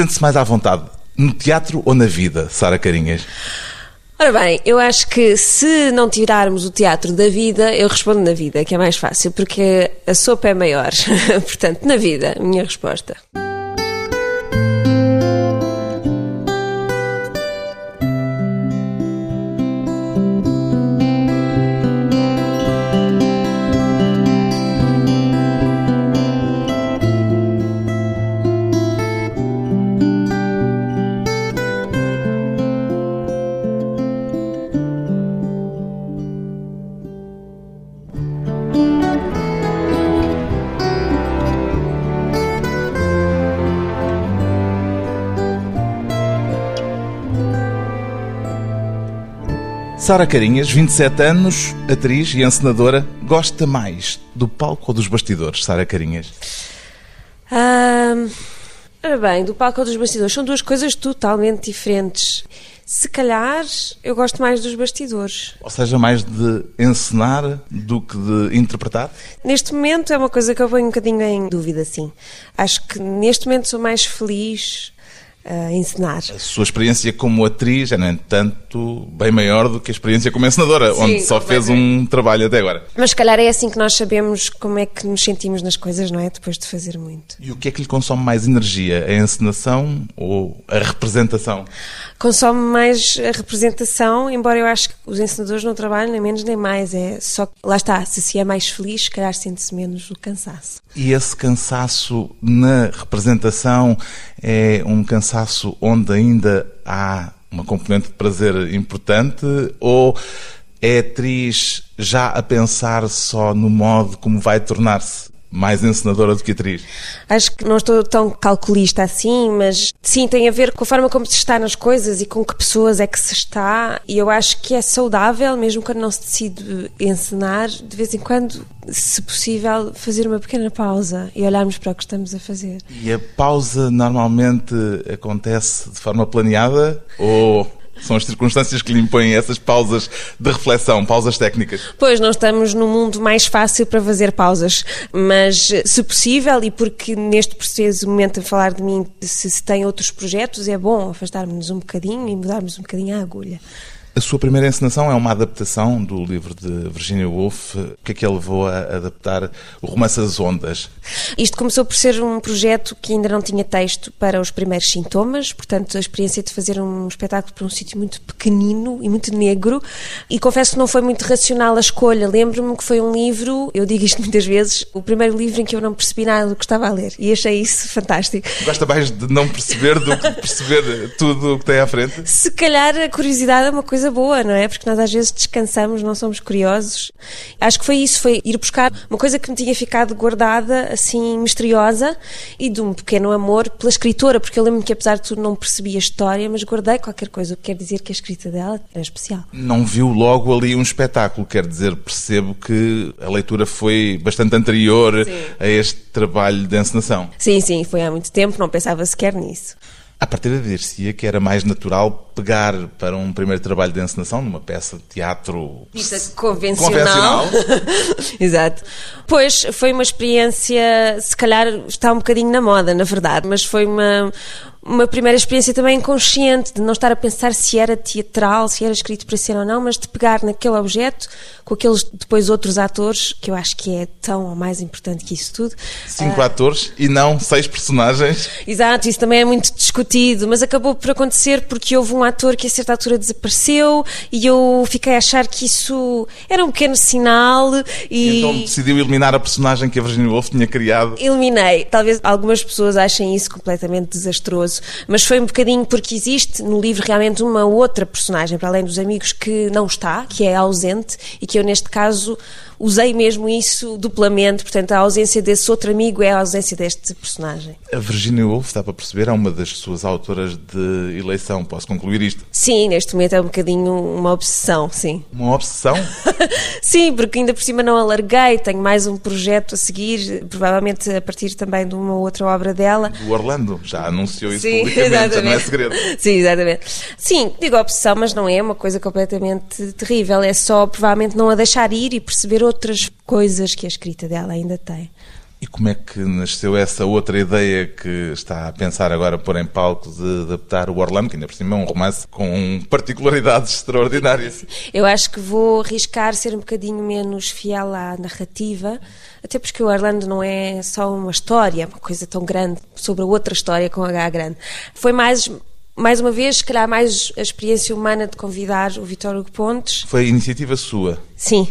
Sente-se mais à vontade no teatro ou na vida, Sara Carinhas? Ora bem, eu acho que se não tirarmos o teatro da vida, eu respondo na vida, que é mais fácil, porque a sopa é maior. Portanto, na vida, minha resposta. Sara Carinhas, 27 anos, atriz e encenadora, gosta mais do palco ou dos bastidores, Sara Carinhas? Ah, bem, do palco ou dos bastidores são duas coisas totalmente diferentes. Se calhar eu gosto mais dos bastidores. Ou seja, mais de encenar do que de interpretar? Neste momento é uma coisa que eu ponho um bocadinho em dúvida, sim. Acho que neste momento sou mais feliz a encenar. A sua experiência como atriz é, no entanto, bem maior do que a experiência como encenadora, Sim, onde só fez um trabalho até agora. Mas se calhar é assim que nós sabemos como é que nos sentimos nas coisas, não é? Depois de fazer muito. E o que é que lhe consome mais energia? A encenação ou a representação? Consome mais a representação, embora eu acho que os encenadores não trabalham nem menos nem mais. É só que, lá está, se se é mais feliz, se calhar sente-se menos o cansaço. E esse cansaço na representação é um cansaço onde ainda há uma componente de prazer importante ou é atriz já a pensar só no modo como vai tornar-se mais encenadora do que atriz? Acho que não estou tão calculista assim, mas sim, tem a ver com a forma como se está nas coisas e com que pessoas é que se está. E eu acho que é saudável, mesmo quando não se decide encenar, de vez em quando, se possível, fazer uma pequena pausa e olharmos para o que estamos a fazer. E a pausa normalmente acontece de forma planeada ou são as circunstâncias que lhe impõem essas pausas de reflexão, pausas técnicas. Pois, não estamos no mundo mais fácil para fazer pausas, mas se possível, e porque neste preciso momento a falar de mim, se, se tem outros projetos, é bom afastarmos-nos um bocadinho e mudarmos um bocadinho a agulha. A sua primeira encenação é uma adaptação do livro de Virginia Woolf. O que é que ele levou a adaptar o romance As Ondas? Isto começou por ser um projeto que ainda não tinha texto para os primeiros sintomas, portanto, a experiência de fazer um espetáculo para um sítio muito pequenino e muito negro. E confesso que não foi muito racional a escolha. Lembro-me que foi um livro, eu digo isto muitas vezes, o primeiro livro em que eu não percebi nada do que estava a ler. E achei isso fantástico. Gosta mais de não perceber do que de perceber tudo o que tem à frente? Se calhar a curiosidade é uma coisa boa, não é? Porque nós às vezes descansamos, não somos curiosos. Acho que foi isso, foi ir buscar uma coisa que me tinha ficado guardada, assim, misteriosa, e de um pequeno amor pela escritora, porque eu lembro-me que apesar de tudo não percebi a história, mas guardei qualquer coisa, o que quer dizer que a escrita dela era especial. Não viu logo ali um espetáculo, quer dizer, percebo que a leitura foi bastante anterior Sim. a este trabalho de encenação. Sim, sim, foi há muito tempo, não pensava sequer nisso. A partir de dir-se que era mais natural pegar para um primeiro trabalho de encenação numa peça de teatro Vista convencional. Exato. Pois foi uma experiência, se calhar está um bocadinho na moda, na verdade, mas foi uma, uma primeira experiência também inconsciente, de não estar a pensar se era teatral, se era escrito para ser ou não, mas de pegar naquele objeto com aqueles depois outros atores, que eu acho que é tão ou mais importante que isso tudo. Cinco atores e não seis personagens. Exato, isso também é muito discutido, mas acabou por acontecer porque houve um ator que a certa altura desapareceu e eu fiquei a achar que isso era um pequeno sinal e. Então decidiu eliminar a personagem que a Virginia Woolf tinha criado. Eliminei. Talvez algumas pessoas achem isso completamente desastroso, mas foi um bocadinho porque existe no livro realmente uma outra personagem, para além dos amigos, que não está, que é ausente e que eu, neste caso, usei mesmo isso duplamente. Portanto, a ausência desse outro amigo é a ausência deste personagem. A Virginia Woolf, dá para perceber, é uma das suas autoras de eleição. Posso concluir isto? Sim, neste momento é um bocadinho uma obsessão, sim. Uma obsessão? sim, porque ainda por cima não alarguei, tenho mais um projeto a seguir, provavelmente a partir também de uma outra obra dela. Do Orlando, já anunciou isso sim, publicamente, já não é segredo. Sim, exatamente. Sim, digo obsessão, mas não é uma coisa completamente terrível, é só provavelmente não a deixar ir e perceber outras coisas que a escrita dela ainda tem. E como é que nasceu essa outra ideia que está a pensar agora pôr em palco de adaptar o Orlando, que ainda por cima é um romance com particularidades extraordinárias? Eu acho que vou arriscar ser um bocadinho menos fiel à narrativa, até porque o Orlando não é só uma história, uma coisa tão grande, sobre outra história com H grande. Foi mais mais uma vez, se calhar mais a experiência humana de convidar o Vitor Hugo Pontes. Foi iniciativa sua? Sim,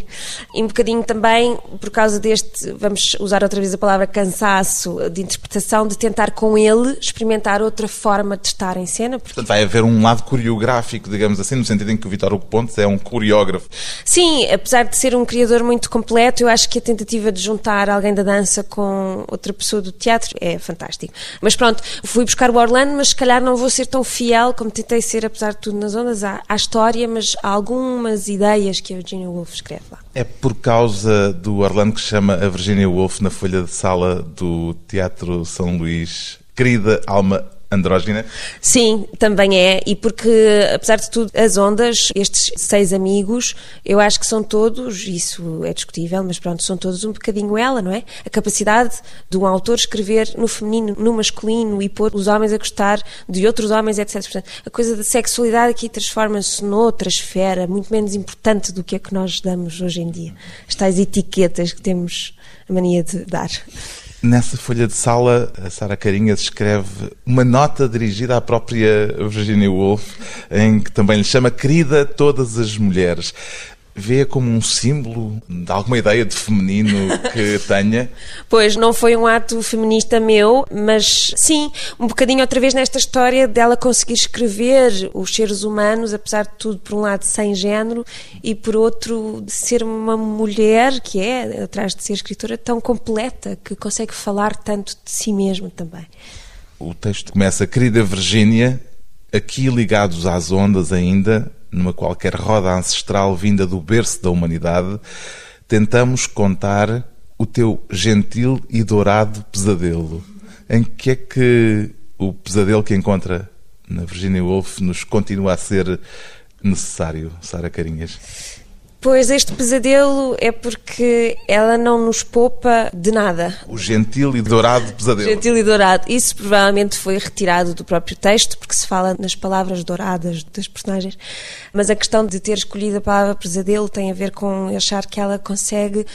e um bocadinho também por causa deste, vamos usar outra vez a palavra cansaço de interpretação, de tentar com ele experimentar outra forma de estar em cena. Porque... Portanto, vai haver um lado coreográfico, digamos assim, no sentido em que o Vitor Hugo Pontes é um coreógrafo. Sim, apesar de ser um criador muito completo, eu acho que a tentativa de juntar alguém da dança com outra pessoa do teatro é fantástico. Mas pronto, fui buscar o Orlando, mas se calhar não vou ser tão fiel como tentei ser, apesar de tudo, nas ondas, à, à história, mas há algumas ideias que a Virginia Woolf escreve lá. É por causa do Orlando que chama a Virginia Woolf na folha de sala do Teatro São Luís, querida alma andrógina? Sim, também é. E porque, apesar de tudo, as ondas, estes seis amigos, eu acho que são todos, isso é discutível, mas pronto, são todos um bocadinho ela, não é? A capacidade de um autor escrever no feminino, no masculino e pôr os homens a gostar de outros homens, etc. Portanto, a coisa da sexualidade aqui transforma-se noutra esfera muito menos importante do que a que nós damos hoje em dia. As tais etiquetas que temos a mania de dar. Nessa folha de sala, a Sara Carinhas escreve uma nota dirigida à própria Virginia Woolf, em que também lhe chama querida todas as mulheres vê como um símbolo de alguma ideia de feminino que tenha? Pois, não foi um ato feminista meu, mas sim, um bocadinho outra vez nesta história dela conseguir escrever os seres humanos, apesar de tudo, por um lado, sem género e por outro, de ser uma mulher que é, atrás de ser escritora, tão completa que consegue falar tanto de si mesma também. O texto começa, querida Virgínia, aqui ligados às ondas ainda, numa qualquer roda ancestral vinda do berço da humanidade, tentamos contar o teu gentil e dourado pesadelo. Em que é que o pesadelo que encontra na Virginia Woolf nos continua a ser necessário, Sara Carinhas? Pois este pesadelo é porque ela não nos poupa de nada. O gentil e dourado pesadelo. Gentil e dourado. Isso provavelmente foi retirado do próprio texto, porque se fala nas palavras douradas das personagens. Mas a questão de ter escolhido a palavra pesadelo tem a ver com achar que ela consegue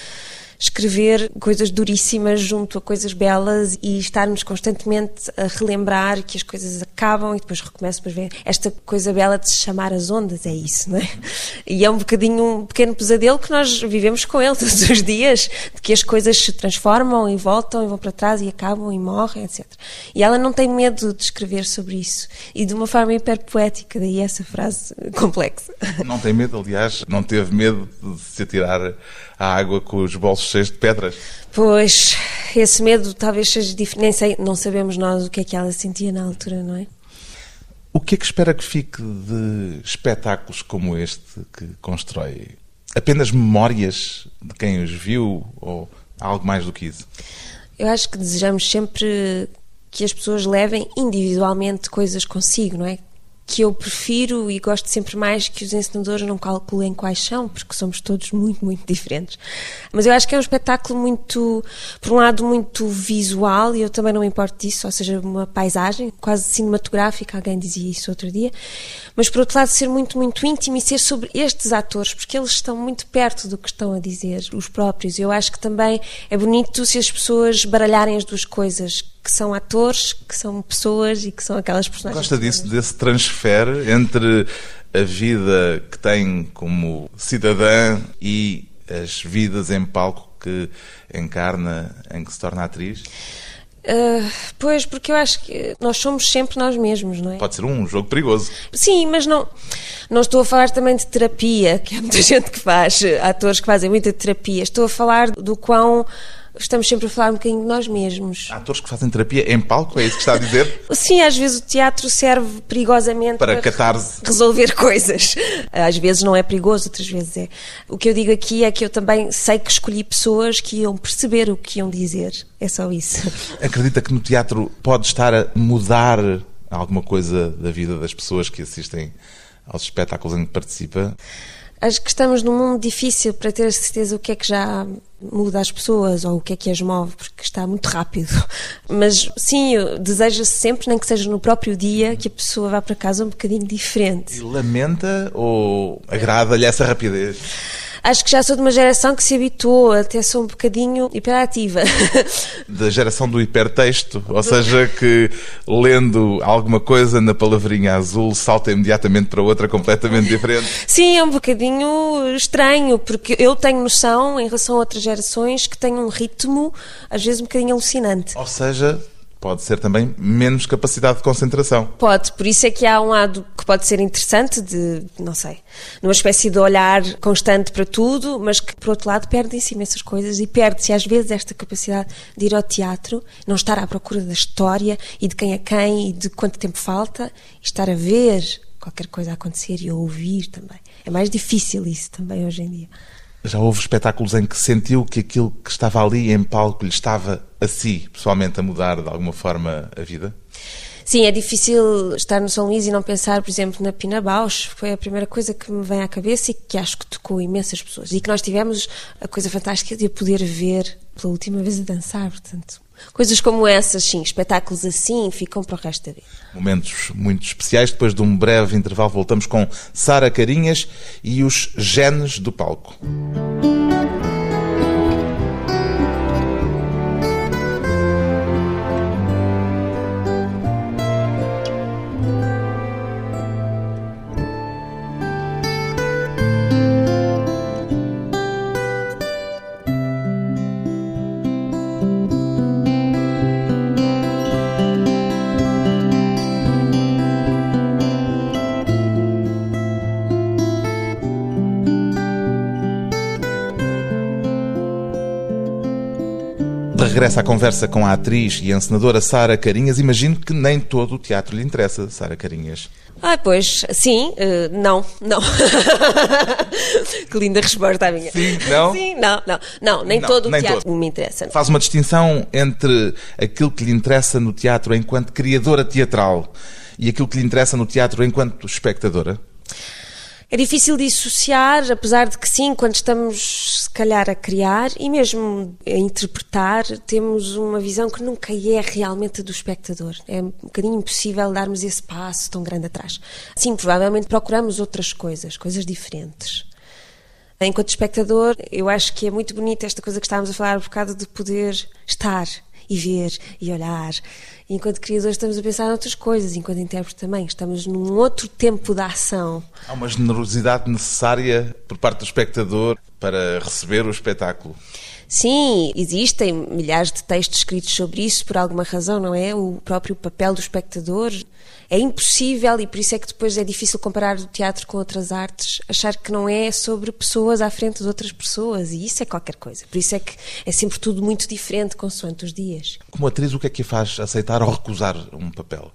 escrever coisas duríssimas junto a coisas belas e estarmos constantemente a relembrar que as coisas acabam e depois recomeçam, depois ver esta coisa bela de se chamar as ondas, é isso, não é? E é um bocadinho um pequeno pesadelo que nós vivemos com ele todos os dias, de que as coisas se transformam e voltam e vão para trás e acabam e morrem, etc. E ela não tem medo de escrever sobre isso e de uma forma hiper poética, daí essa frase complexa. Não tem medo, aliás, não teve medo de se atirar à água com os bolsos cheios de pedras. Pois, esse medo talvez seja diferente. Nem sei, não sabemos nós o que é que ela sentia na altura, não é? O que é que espera que fique de espetáculos como este que constrói? Apenas memórias de quem os viu ou algo mais do que isso? Eu acho que desejamos sempre que as pessoas levem individualmente coisas consigo, não é? Que eu prefiro e gosto sempre mais que os ensinadores não calculem quais são, porque somos todos muito, muito diferentes. Mas eu acho que é um espetáculo muito, por um lado, muito visual, e eu também não me importo disso, ou seja, uma paisagem quase cinematográfica, alguém dizia isso outro dia, mas por outro lado, ser muito, muito íntimo e ser sobre estes atores, porque eles estão muito perto do que estão a dizer, os próprios. Eu acho que também é bonito se as pessoas baralharem as duas coisas, que são atores, que são pessoas e que são aquelas personagens. Gosta disso, desse transfer entre a vida que tem como cidadã e as vidas em palco que encarna, em que se torna atriz? Uh, pois, porque eu acho que nós somos sempre nós mesmos, não é? Pode ser um jogo perigoso. Sim, mas não, não estou a falar também de terapia, que há muita gente que faz, atores que fazem muita terapia. Estou a falar do quão estamos sempre a falar um bocadinho de nós mesmos. Há atores que fazem terapia em palco, é isso que está a dizer? Sim, às vezes o teatro serve perigosamente para, para catarse. resolver coisas. Às vezes não é perigoso, outras vezes é. O que eu digo aqui é que eu também sei que escolhi pessoas que iam perceber o que iam dizer. É só isso. Acredita que no teatro pode estar a mudar alguma coisa da vida das pessoas que assistem aos espetáculos em que participa? Acho que estamos num mundo difícil para ter a certeza o que é que já muda as pessoas ou o que é que as move, porque está muito rápido. Mas sim, deseja-se sempre, nem que seja no próprio dia, que a pessoa vá para casa um bocadinho diferente. E lamenta ou agrada-lhe essa rapidez? Acho que já sou de uma geração que se habituou, até sou um bocadinho hiperativa. Da geração do hipertexto, ou seja, que lendo alguma coisa na palavrinha azul salta imediatamente para outra completamente diferente. Sim, é um bocadinho estranho, porque eu tenho noção, em relação a outras gerações, que tem um ritmo, às vezes, um bocadinho alucinante. Ou seja, pode ser também menos capacidade de concentração. Pode, por isso é que há um lado que pode ser interessante de, não sei, numa espécie de olhar constante para tudo, mas que por outro lado perde-se imensas coisas e perde-se às vezes esta capacidade de ir ao teatro, não estar à procura da história e de quem é quem e de quanto tempo falta, e estar a ver qualquer coisa acontecer e a ouvir também. É mais difícil isso também hoje em dia. Já houve espetáculos em que sentiu que aquilo que estava ali em palco lhe estava a si, pessoalmente, a mudar de alguma forma a vida? Sim, é difícil estar no São Luís e não pensar, por exemplo, na Pina Bausch. Foi a primeira coisa que me vem à cabeça e que acho que tocou imensas pessoas. E que nós tivemos a coisa fantástica de a poder ver pela última vez a dançar, portanto. Coisas como essas, sim, espetáculos assim, ficam para o resto da vida. Momentos muito especiais. Depois de um breve intervalo, voltamos com Sara Carinhas e os genes do palco. Regressa à conversa com a atriz e encenadora Sara Carinhas. Imagino que nem todo o teatro lhe interessa, Sara Carinhas. Ah, pois, sim, uh, não, não. que linda resposta a minha. Sim, não? Sim, não, não, não, nem não, todo o teatro todo. me interessa. Faz uma distinção entre aquilo que lhe interessa no teatro enquanto criadora teatral e aquilo que lhe interessa no teatro enquanto espectadora? É difícil dissociar, apesar de que sim, quando estamos se calhar a criar e mesmo a interpretar, temos uma visão que nunca é realmente do espectador. É um bocadinho impossível darmos esse passo tão grande atrás. Sim, provavelmente procuramos outras coisas, coisas diferentes. Enquanto espectador, eu acho que é muito bonita esta coisa que estávamos a falar um bocado de poder estar e ver e olhar. E enquanto criadores estamos a pensar em outras coisas, enquanto intérpretes também. Estamos num outro tempo da ação. Há uma generosidade necessária por parte do espectador para receber o espetáculo. Sim, existem milhares de textos escritos sobre isso por alguma razão, não é? O próprio papel do espectador é impossível e por isso é que depois é difícil comparar o teatro com outras artes, achar que não é sobre pessoas à frente de outras pessoas e isso é qualquer coisa. Por isso é que é sempre tudo muito diferente consoante os dias. Como atriz, o que é que a faz aceitar ou recusar um papel?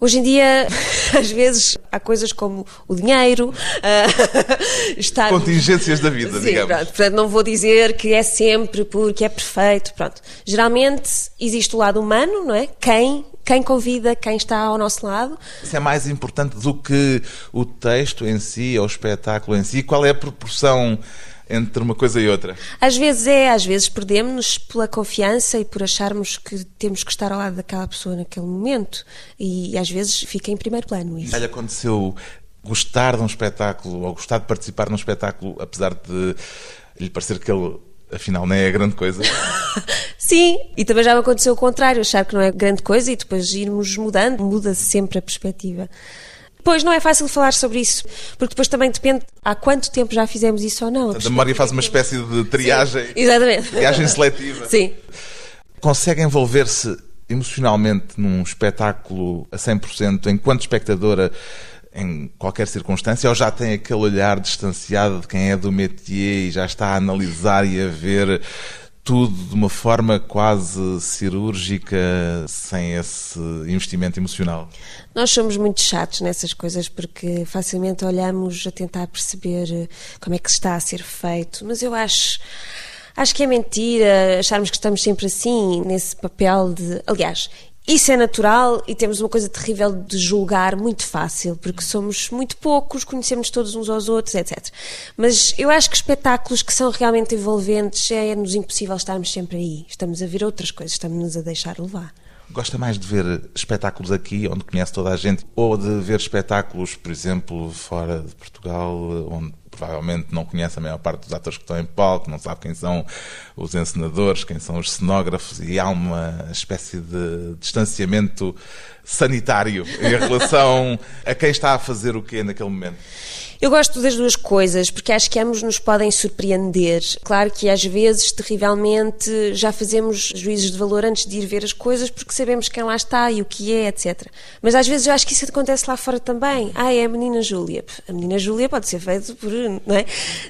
Hoje em dia, às vezes, há coisas como o dinheiro, uh, estar... Contingências da vida, Sim, digamos. Pronto, portanto, não vou dizer que é sempre porque é perfeito, pronto. Geralmente existe o lado humano, não é? Quem quem convida, quem está ao nosso lado. Isso é mais importante do que o texto em si, ou o espetáculo em si? Qual é a proporção entre uma coisa e outra? Às vezes é, às vezes perdemos-nos pela confiança e por acharmos que temos que estar ao lado daquela pessoa naquele momento e às vezes fica em primeiro plano isso. Já lhe aconteceu gostar de um espetáculo ou gostar de participar num espetáculo apesar de lhe parecer que ele afinal não é grande coisa? Sim, e também já me aconteceu o contrário, achar que não é grande coisa e depois irmos mudando, muda-se sempre a perspectiva. Pois não é fácil falar sobre isso, porque depois também depende há quanto tempo já fizemos isso ou não. A, a memória faz uma espécie de triagem. Sim, exatamente. Triagem seletiva. Sim. Consegue envolver-se emocionalmente num espetáculo a 100% enquanto espectadora em qualquer circunstância ou já tem aquele olhar distanciado de quem é do métier e já está a analisar e a ver tudo de uma forma quase cirúrgica, sem esse investimento emocional? Nós somos muito chatos nessas coisas porque facilmente olhamos a tentar perceber eh, como é que está a ser feito, mas eu acho. Acho que é mentira acharmos que estamos sempre assim, nesse papel de. Aliás, isso é natural e temos uma coisa terrível de julgar muito fácil, porque somos muito poucos, conhecemos todos uns aos outros, etc. Mas eu acho que espetáculos que são realmente envolventes é-nos impossível estarmos sempre aí. Estamos a ver outras coisas, estamos-nos a deixar levar. Gosta mais de ver espetáculos aqui, onde conhece toda a gente, ou de ver espetáculos, por exemplo, fora de Portugal, onde provavelmente não conhece a maior parte dos atores que estão em palco, não sabe quem são os encenadores, quem são os cenógrafos, e há uma espécie de distanciamento sanitário em relação a quem está a fazer o quê naquele momento. Eu gosto das duas coisas, porque acho que ambos nos podem surpreender. Claro que às vezes, terrivelmente, já fazemos juízos de valor antes de ir ver as coisas, porque sabemos quem lá está e o que é, etc. Mas às vezes eu acho que isso acontece lá fora também. Ah, é a menina Júlia. A menina Júlia pode ser feita por. Não é?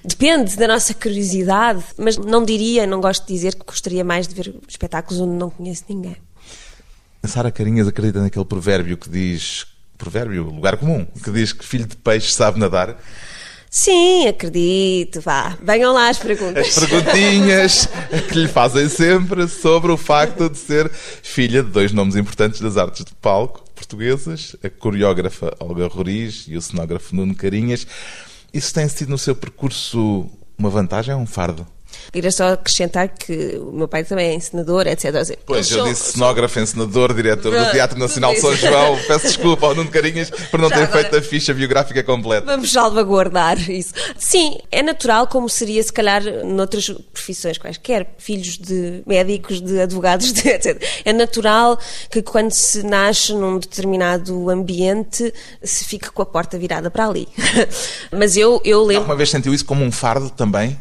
Depende da nossa curiosidade, mas não diria, não gosto de dizer que gostaria mais de ver espetáculos onde não conheço ninguém. A Sara Carinhas acredita naquele provérbio que diz provérbio, lugar comum, que diz que filho de peixe sabe nadar. Sim, acredito, vá. Venham lá as perguntas. As perguntinhas que lhe fazem sempre sobre o facto de ser filha de dois nomes importantes das artes de palco portuguesas, a coreógrafa Olga Roriz e o cenógrafo Nuno Carinhas. Isso tem sido no seu percurso uma vantagem ou um fardo? Queria só acrescentar que o meu pai também é encenador, etc. Pois, eu disse cenógrafo, encenador, diretor do Teatro Nacional de São João. Peço desculpa ao Nuno Carinhas por não Já ter agora... feito a ficha biográfica completa. Vamos salvaguardar isso. Sim, é natural, como seria se calhar noutras profissões quaisquer, filhos de médicos, de advogados, de, etc. É natural que quando se nasce num determinado ambiente se fique com a porta virada para ali. Mas eu, eu lembro. Alguma vez sentiu isso como um fardo também?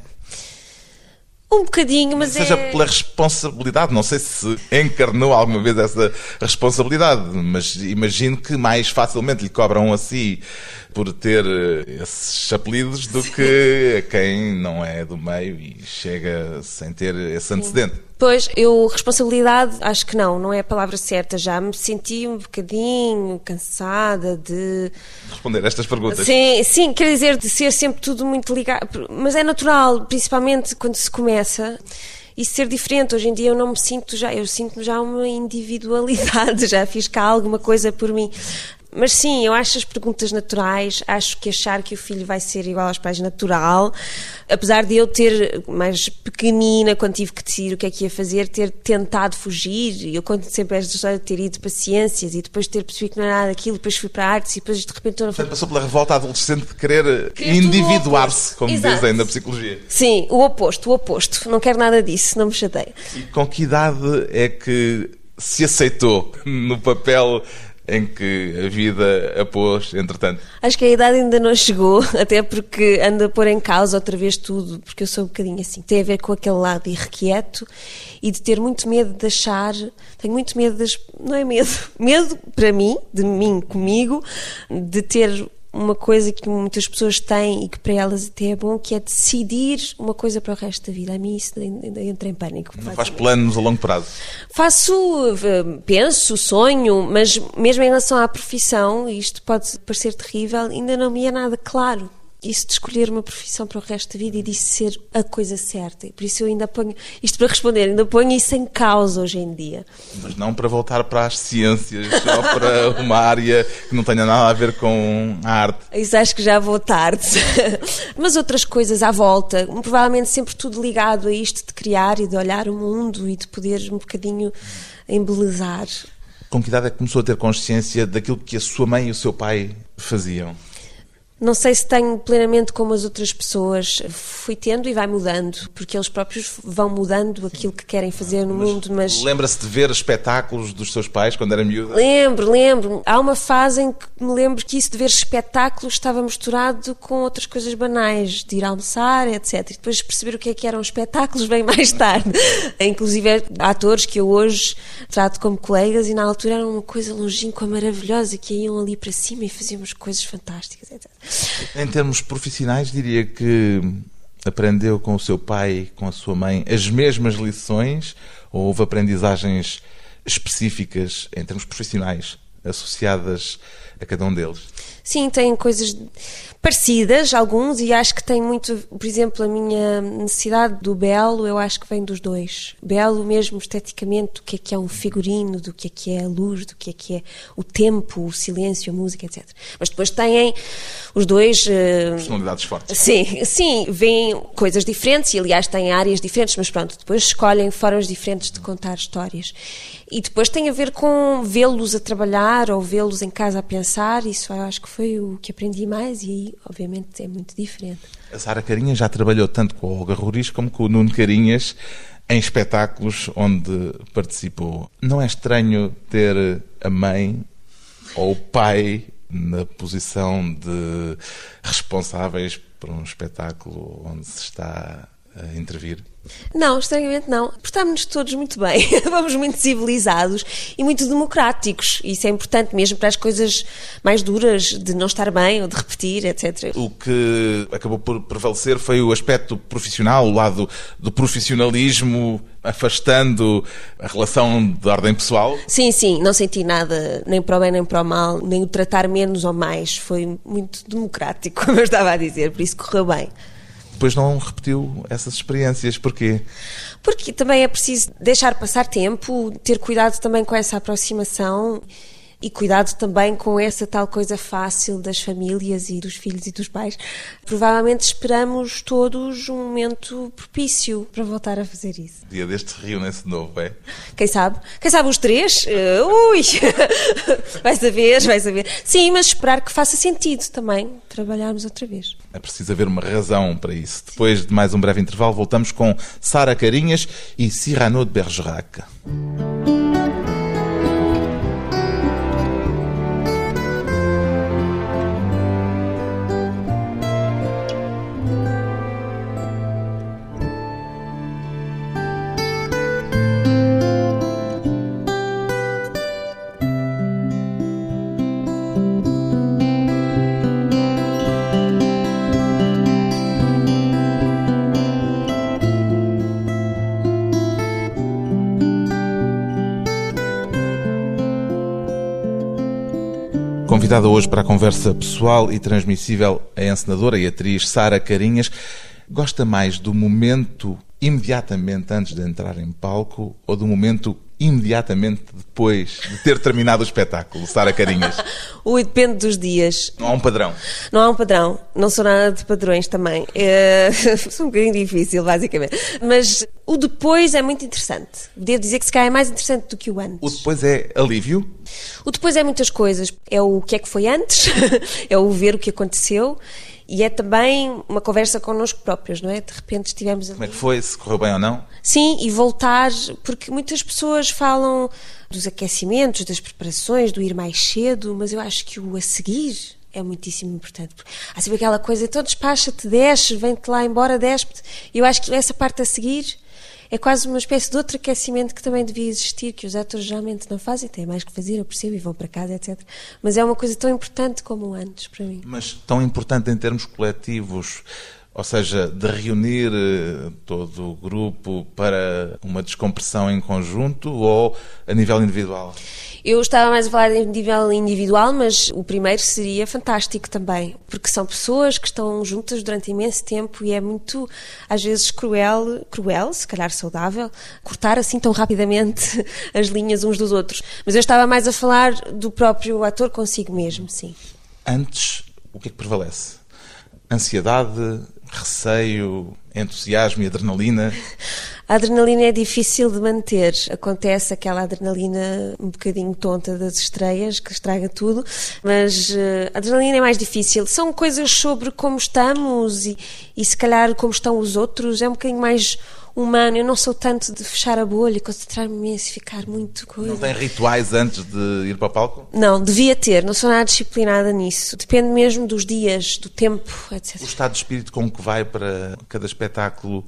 Um bocadinho, mas Seja é... pela responsabilidade, não sei se encarnou alguma vez essa responsabilidade, mas imagino que mais facilmente lhe cobram a si por ter eh, esses apelidos do que a quem não é do meio e chega sem ter esse antecedente. Pois, eu, responsabilidade, acho que não, não é a palavra certa. Já me senti um bocadinho cansada de. Responder estas perguntas. Sim, sim, quer dizer, de ser sempre tudo muito ligado. Mas é natural, principalmente quando se começa e ser diferente. Hoje em dia eu não me sinto já, eu sinto já uma individualidade, já fiz cá alguma coisa por mim. Mas sim, eu acho as perguntas naturais, acho que achar que o filho vai ser igual aos pais natural, apesar de eu ter, mais pequenina, quando tive que decidir o que é que ia fazer, ter tentado fugir, eu conto sempre esta história de ter ido para ciências e depois ter percebido que não era nada daquilo, depois fui para artes e depois de repente estou na Portanto, passou pela revolta adolescente de querer individuar-se, como Exato. dizem na psicologia. Sim, o oposto, o oposto. Não quero nada disso, não me chateia. E com que idade é que se aceitou no papel em que a vida a pôs, entretanto? Acho que a idade ainda não chegou, até porque anda a pôr em causa outra vez tudo, porque eu sou um bocadinho assim. Tem a ver com aquele lado irrequieto e de ter muito medo de achar. Tenho muito medo das. Não é medo. Medo para mim, de mim comigo, de ter uma coisa que muitas pessoas têm e que para elas até é bom, que é decidir uma coisa para o resto da vida. A mim isso entra em pânico. Não faz planos a longo prazo? Faço, eh, penso, sonho, mas mesmo em relação à profissão, isto pode parecer terrível, ainda não me é nada claro isso de escolher uma profissão para o resto da vida e disso ser a coisa certa. Por isso eu ainda ponho, isto para responder, ainda ponho isso em causa hoje em dia. Mas não para voltar para as ciências ou para uma área que não tenha nada a ver com a arte. Isso acho que já vou tarde. Mas outras coisas à volta, provavelmente sempre tudo ligado a isto de criar e de olhar o mundo e de poder um bocadinho embelezar. Com que idade é que começou a ter consciência daquilo que a sua mãe e o seu pai faziam? Não sei se tenho plenamente como as outras pessoas. Fui tendo e vai mudando, porque eles próprios vão mudando aquilo que querem fazer no mas mundo. Mas lembra-se de ver espetáculos dos seus pais quando era miúda? Lembro, lembro. Há uma fase em que me lembro que isso de ver espetáculos estava misturado com outras coisas banais, de ir almoçar, etc. E depois perceber o que é que eram espetáculos bem mais tarde. Inclusive atores que eu hoje trato como colegas e na altura eram uma coisa longínqua, maravilhosa, que iam ali para cima e fazíamos coisas fantásticas, etc. Em termos profissionais, diria que aprendeu com o seu pai, com a sua mãe, as mesmas lições ou houve aprendizagens específicas em termos profissionais associadas a cada um deles? Sim, tem coisas parecidas, alguns, e acho que tem muito, por exemplo, a minha necessidade do belo, eu acho que vem dos dois. Belo mesmo esteticamente, do que é que é um figurino, do que é que é a luz, do que é que é o tempo, o silêncio, a música, etc. Mas depois têm os dois... Uh... Personalidades fortes. Sim, sim, veem coisas diferentes e, aliás, têm áreas diferentes, mas pronto, depois escolhem formas diferentes de contar histórias. E depois tem a ver com vê-los a trabalhar ou vê-los em casa a pensar, isso eu acho que foi o que aprendi mais e obviamente, é muito diferente. A Sara Carinhas já trabalhou tanto com o Olga Roriz como com o Nuno Carinhas em espetáculos onde participou. Não é estranho ter a mãe ou o pai na posição de responsáveis por um espetáculo onde se está a intervir? Não, estranhamente não. Portamos-nos todos muito bem, vamos muito civilizados e muito democráticos. Isso é importante mesmo para as coisas mais duras de não estar bem ou de repetir, etc. O que acabou por prevalecer foi o aspecto profissional, o lado do profissionalismo, afastando a relação de ordem pessoal? Sim, sim, não senti nada, nem para o bem nem para o mal, nem o tratar menos ou mais. Foi muito democrático, como eu estava a dizer, por isso correu bem depois não repetiu essas experiências. Porquê? Porque também é preciso deixar passar tempo, ter cuidado também com essa aproximação e cuidado também com essa tal coisa fácil das famílias e dos filhos e dos pais. Provavelmente esperamos todos um momento propício para voltar a fazer isso. Dia deste reúnem-se de novo, é? Quem sabe? Quem sabe os três? Uh, ui! vai saber, vai saber. Sim, mas esperar que faça sentido também trabalharmos outra vez. É preciso haver uma razão para isso. Depois de mais um breve intervalo, voltamos com Sara Carinhas e Cyrano de Bergerac. Convidada hoje para a conversa pessoal e transmissível a encenadora e atriz Sara Carinhas. Gosta mais do momento imediatamente antes de entrar em palco ou do momento imediatamente depois de ter terminado o espetáculo, Sara Carinhas? Ui, depende dos dias. Não há um padrão? Não há um padrão. Não sou nada de padrões também. É... sou um bocadinho difícil, basicamente. Mas o depois é muito interessante. Devo dizer que se calhar é mais interessante do que o antes. O depois é alívio? O depois é muitas coisas. É o que é que foi antes, é o ver o que aconteceu e é também uma conversa connosco próprios, não é? De repente estivemos ali. Como é que foi? Se correu bem ou não? Sim, e voltar, porque muitas pessoas falam dos aquecimentos, das preparações, do ir mais cedo, mas eu acho que o a seguir é muitíssimo importante. Há sempre aquela coisa, então despacha-te, desce, vem-te lá embora, despe-te. Eu acho que essa parte a seguir é quase uma espécie de outro aquecimento que também devia existir, que os atores geralmente não fazem, têm mais que fazer, eu percebo, e vão para casa, etc. Mas é uma coisa tão importante como antes, para mim. Mas tão importante em termos coletivos, ou seja, de reunir eh, todo o grupo para uma descompressão em conjunto ou a nível individual? Eu estava mais a falar em nível individual, mas o primeiro seria fantástico também, porque são pessoas que estão juntas durante imenso tempo e é muito, às vezes, cruel, cruel, se calhar saudável, cortar assim tão rapidamente as linhas uns dos outros. Mas eu estava mais a falar do próprio ator consigo mesmo, sim. Antes, o que é que prevalece? Ansiedade, receio, entusiasmo e adrenalina? A adrenalina é difícil de manter. Acontece aquela adrenalina um bocadinho tonta das estreias, que estraga tudo, mas uh, a adrenalina é mais difícil. São coisas sobre como estamos e, e se calhar como estão os outros. É um bocadinho mais humano. Eu não sou tanto de fechar a bolha, concentrar-me e ficar muito coisa. Não tem rituais antes de ir para o palco? Não, devia ter. Não sou nada disciplinada nisso. Depende mesmo dos dias, do tempo, etc. O estado de espírito com que vai para cada espetáculo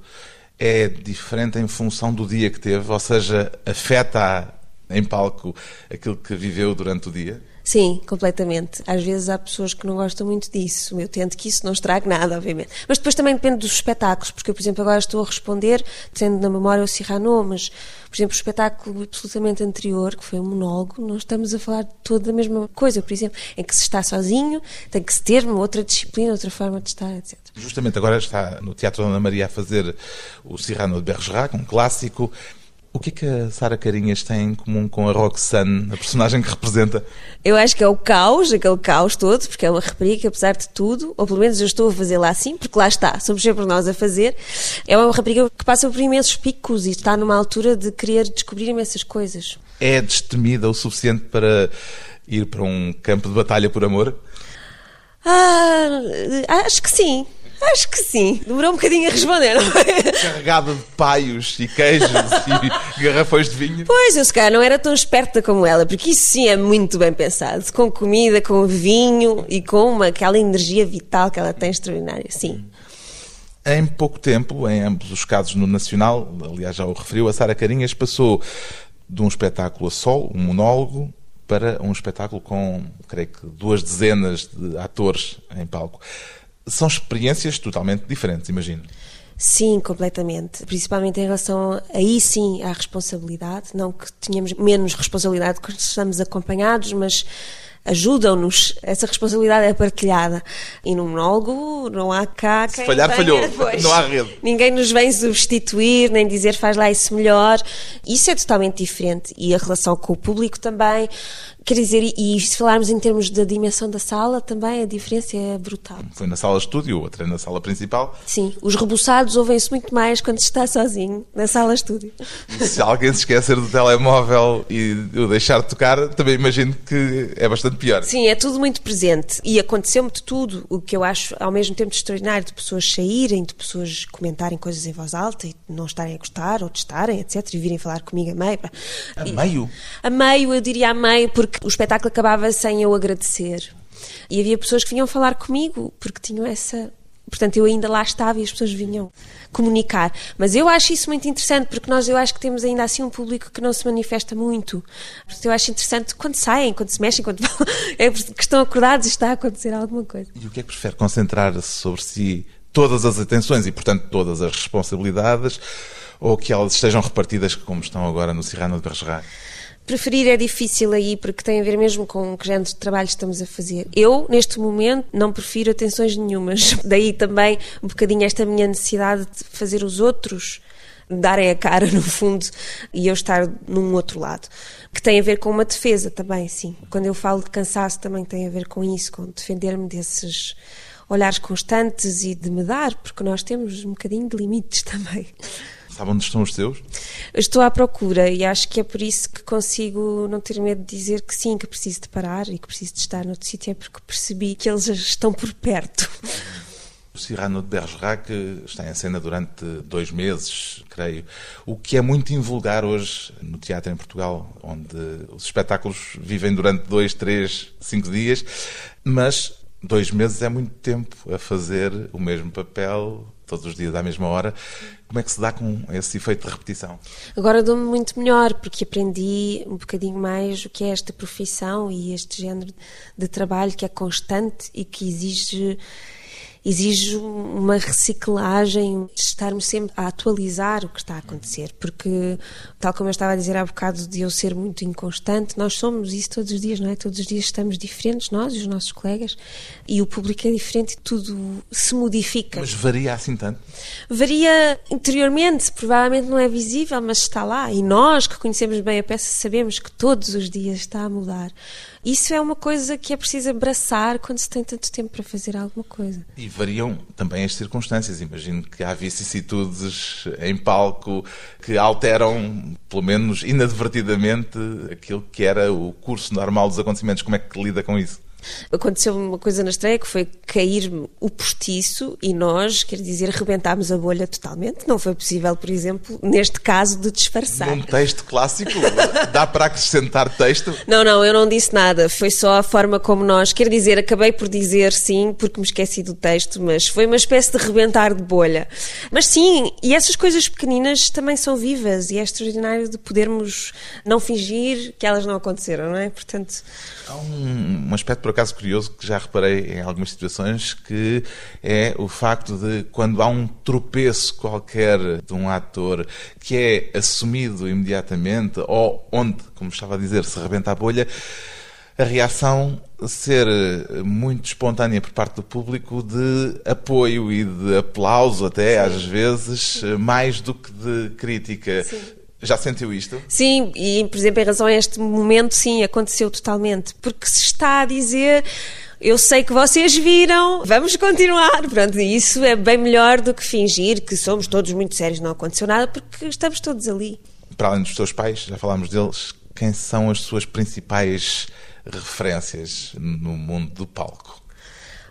é diferente em função do dia que teve, ou seja, afeta em palco aquilo que viveu durante o dia? Sim, completamente. Às vezes há pessoas que não gostam muito disso. Eu tento que isso não estrague nada, obviamente. Mas depois também depende dos espetáculos, porque eu, por exemplo, agora estou a responder, tendo na memória o Cyrano, mas, por exemplo, o espetáculo absolutamente anterior, que foi um monólogo, nós estamos a falar de toda a mesma coisa, por exemplo, em que se está sozinho, tem que se ter uma outra disciplina, outra forma de estar, etc. Justamente agora está no Teatro Ana Maria a fazer o Cyrano de Bergerac, um clássico. O que é que a Sara Carinhas tem em comum com a Roxane, a personagem que representa? Eu acho que é o caos, aquele caos todo, porque é uma rapariga, apesar de tudo, ou pelo menos eu estou a fazê-la assim, porque lá está, somos sempre nós a fazer. É uma rapariga que passa por imensos picos e está numa altura de querer descobrir imensas coisas. É destemida o suficiente para ir para um campo de batalha por amor? Ah, acho que sim. Acho que sim. Demorou um bocadinho a responder, não é? Carregada de paios e queijos e garrafões de vinho. Pois, eu se calhar não era tão esperta como ela, porque isso sim é muito bem pensado. Com comida, com vinho e com uma, aquela energia vital que ela tem extraordinária, sim. Em pouco tempo, em ambos os casos no Nacional, aliás já o referiu, a Sara Carinhas passou de um espetáculo a sol, um monólogo, para um espetáculo com, creio que, duas dezenas de atores em palco. São experiências totalmente diferentes, imagino. Sim, completamente. Principalmente em relação, aí sim, à responsabilidade. Não que tenhamos menos responsabilidade quando estamos acompanhados, mas ajudam-nos. Essa responsabilidade é partilhada. E no monólogo não há cá quem Se falhar, falhou. Depois. Não há rede. Ninguém nos vem substituir, nem dizer faz lá isso melhor. Isso é totalmente diferente. E a relação com o público também. Quer dizer, e se falarmos em termos da dimensão da sala, também a diferença é brutal. Foi na sala estúdio, outra é na sala principal. Sim, os rebuçados ouvem-se muito mais quando se está sozinho, na sala estúdio. Se alguém se esquecer do telemóvel e o deixar de tocar, também imagino que é bastante pior. Sim, é tudo muito presente. E aconteceu-me de tudo, o que eu acho ao mesmo tempo extraordinário, de pessoas saírem, de pessoas comentarem coisas em voz alta e não estarem a gostar ou testarem, etc. E virem falar comigo a meio. A meio? A meio, eu diria a meio, porque porque o espetáculo acabava sem eu agradecer. E havia pessoas que vinham falar comigo porque tinham essa. Portanto, eu ainda lá estava e as pessoas vinham comunicar. Mas eu acho isso muito interessante porque nós, eu acho que temos ainda assim um público que não se manifesta muito. Portanto, eu acho interessante quando saem, quando se mexem, quando é que estão acordados e está a acontecer alguma coisa. E o que é que prefere? Concentrar-se sobre si todas as atenções e, portanto, todas as responsabilidades ou que elas estejam repartidas como estão agora no Cirrano de Bergerac? Preferir é difícil aí, porque tem a ver mesmo com que género de trabalho estamos a fazer. Eu, neste momento, não prefiro atenções nenhumas. Daí também um bocadinho esta minha necessidade de fazer os outros darem a cara, no fundo, e eu estar num outro lado. Que tem a ver com uma defesa também, sim. Quando eu falo de cansaço, também tem a ver com isso, com defender-me desses olhares constantes e de me dar, porque nós temos um bocadinho de limites também. Sabe onde estão os seus? Estou à procura e acho que é por isso que consigo não ter medo de dizer que sim, que preciso de parar e que preciso de estar noutro sítio, é porque percebi que eles estão por perto. O Cyrano de Bergerac está em cena durante dois meses, creio. O que é muito invulgar hoje no teatro em Portugal, onde os espetáculos vivem durante dois, três, cinco dias, mas dois meses é muito tempo a fazer o mesmo papel todos os dias à mesma hora. Como é que se dá com esse efeito de repetição? Agora dou-me muito melhor, porque aprendi um bocadinho mais o que é esta profissão e este género de trabalho que é constante e que exige exige uma reciclagem, estarmos sempre a atualizar o que está a acontecer, porque, tal como eu estava a dizer há bocado, de eu ser muito inconstante, nós somos isso todos os dias, não é? Todos os dias estamos diferentes, nós e os nossos colegas, e o público é diferente e tudo se modifica. Mas varia assim tanto? Varia interiormente, provavelmente não é visível, mas está lá, e nós que conhecemos bem a peça sabemos que todos os dias está a mudar. Isso é uma coisa que é preciso abraçar quando se tem tanto tempo para fazer alguma coisa. E variam também as circunstâncias. Imagino que há vicissitudes em palco que alteram, pelo menos inadvertidamente, aquilo que era o curso normal dos acontecimentos. Como é que lida com isso? Aconteceu uma coisa na estreia que foi cair o postiço e nós, quer dizer, rebentámos a bolha totalmente. Não foi possível, por exemplo, neste caso, de disfarçar. Num texto clássico, dá para acrescentar texto? Não, não, eu não disse nada. Foi só a forma como nós, quer dizer, acabei por dizer sim, porque me esqueci do texto, mas foi uma espécie de rebentar de bolha. Mas sim, e essas coisas pequeninas também são vivas e é extraordinário de podermos não fingir que elas não aconteceram, não é? Portanto. Há um, um aspecto, por acaso, curioso que já reparei em algumas situações, que é o facto de quando há um tropeço qualquer de um ator que é assumido imediatamente, ou onde, como estava a dizer, se rebenta a bolha, a reação ser muito espontânea por parte do público de apoio e de aplauso, até Sim. às vezes, mais do que de crítica. Sim. Já sentiu isto? Sim, e por exemplo, em relação a este momento, sim, aconteceu totalmente. Porque se está a dizer eu sei que vocês viram, vamos continuar. Pronto, isso é bem melhor do que fingir que somos todos muito sérios, não aconteceu nada, porque estamos todos ali. Para além dos teus pais, já falámos deles, quem são as suas principais referências no mundo do palco?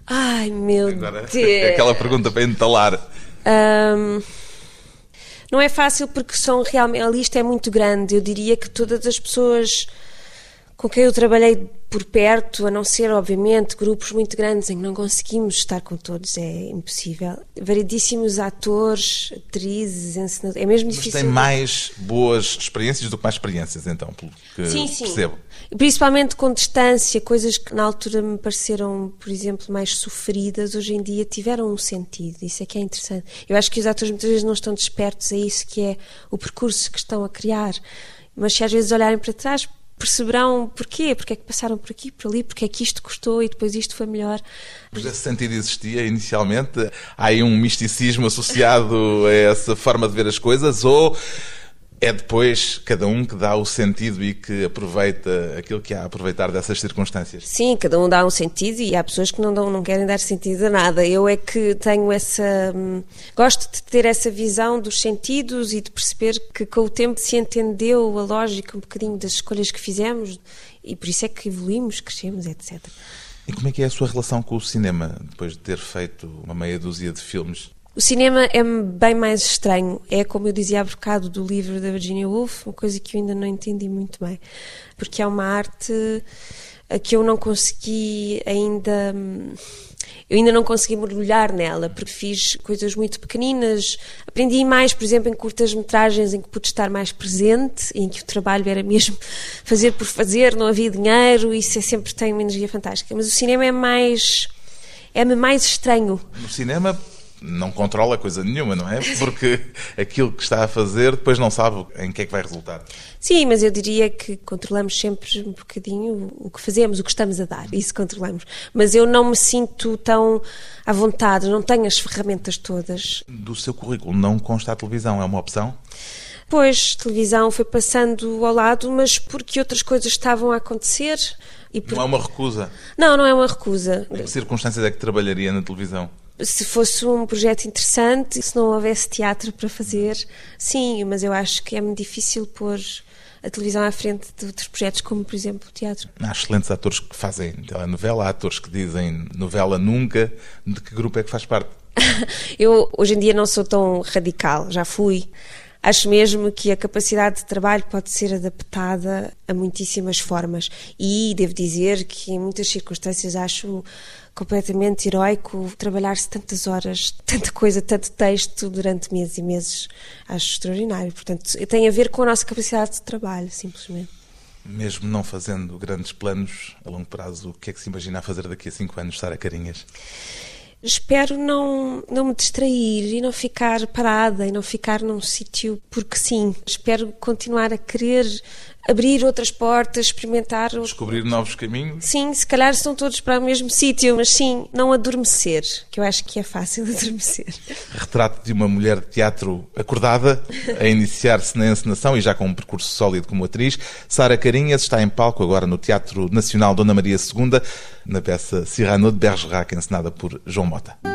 Ai, meu Agora, Deus! Aquela pergunta para entalar. Um, não é fácil porque são realmente, a lista é muito grande. Eu diria que todas as pessoas com quem eu trabalhei por perto, a não ser, obviamente, grupos muito grandes em que não conseguimos estar com todos, é impossível. Variedíssimos atores, atrizes, encenadores, é mesmo difícil. Mas tem mais boas experiências do que mais experiências, então, pelo que sim, sim. percebo. Principalmente com distância, coisas que na altura me pareceram, por exemplo, mais sofridas, hoje em dia tiveram um sentido. Isso é que é interessante. Eu acho que os atores muitas vezes não estão despertos a isso que é o percurso que estão a criar. Mas se às vezes olharem para trás, perceberão porquê, porque é que passaram por aqui, por ali, porque é que isto custou e depois isto foi melhor. Mas esse sentido existia inicialmente? Há aí um misticismo associado a essa forma de ver as coisas ou é depois cada um que dá o sentido e que aproveita aquilo que há a aproveitar dessas circunstâncias. Sim, cada um dá um sentido e há pessoas que não, dão, não querem dar sentido a nada. Eu é que tenho essa. Hum, gosto de ter essa visão dos sentidos e de perceber que com o tempo se entendeu a lógica um bocadinho das escolhas que fizemos e por isso é que evoluímos, crescemos, etc. E como é que é a sua relação com o cinema, depois de ter feito uma meia dúzia de filmes? O cinema é bem mais estranho. É, como eu dizia há bocado do livro da Virginia Woolf, uma coisa que eu ainda não entendi muito bem. Porque é uma arte a que eu não consegui ainda. Eu ainda não consegui mergulhar nela, porque fiz coisas muito pequeninas. Aprendi mais, por exemplo, em curtas-metragens em que pude estar mais presente, em que o trabalho era mesmo fazer por fazer, não havia dinheiro, isso é, sempre tem uma energia fantástica. Mas o cinema é mais. é-me mais estranho. No cinema não controla coisa nenhuma, não é? Porque aquilo que está a fazer depois não sabe em que é que vai resultar. Sim, mas eu diria que controlamos sempre um bocadinho o que fazemos, o que estamos a dar, isso controlamos. Mas eu não me sinto tão à vontade, não tenho as ferramentas todas. Do seu currículo não consta a televisão, é uma opção? Pois, televisão foi passando ao lado, mas porque outras coisas estavam a acontecer. E por... Não é uma recusa? Não, não é uma recusa. Em que circunstâncias é que trabalharia na televisão? Se fosse um projeto interessante, se não houvesse teatro para fazer, sim, mas eu acho que é muito difícil pôr a televisão à frente de outros projetos, como por exemplo o teatro. Há excelentes atores que fazem telenovela, há atores que dizem novela nunca. De que grupo é que faz parte? eu hoje em dia não sou tão radical, já fui. Acho mesmo que a capacidade de trabalho pode ser adaptada a muitíssimas formas e devo dizer que em muitas circunstâncias acho completamente heroico trabalhar-se tantas horas, tanta coisa, tanto texto durante meses e meses. Acho extraordinário. Portanto, tem a ver com a nossa capacidade de trabalho, simplesmente. Mesmo não fazendo grandes planos a longo prazo, o que é que se imagina fazer daqui a cinco anos, Sara Carinhas? espero não, não me distrair e não ficar parada e não ficar num sítio porque sim. Espero continuar a querer abrir outras portas, experimentar. Descobrir novos caminhos? Sim, se calhar estão todos para o mesmo sítio, mas sim, não adormecer, que eu acho que é fácil adormecer. Retrato de uma mulher de teatro acordada, a iniciar-se na encenação e já com um percurso sólido como atriz. Sara Carinhas está em palco agora no Teatro Nacional Dona Maria II, na peça Cyrano de Bergerac, encenada por João Mota.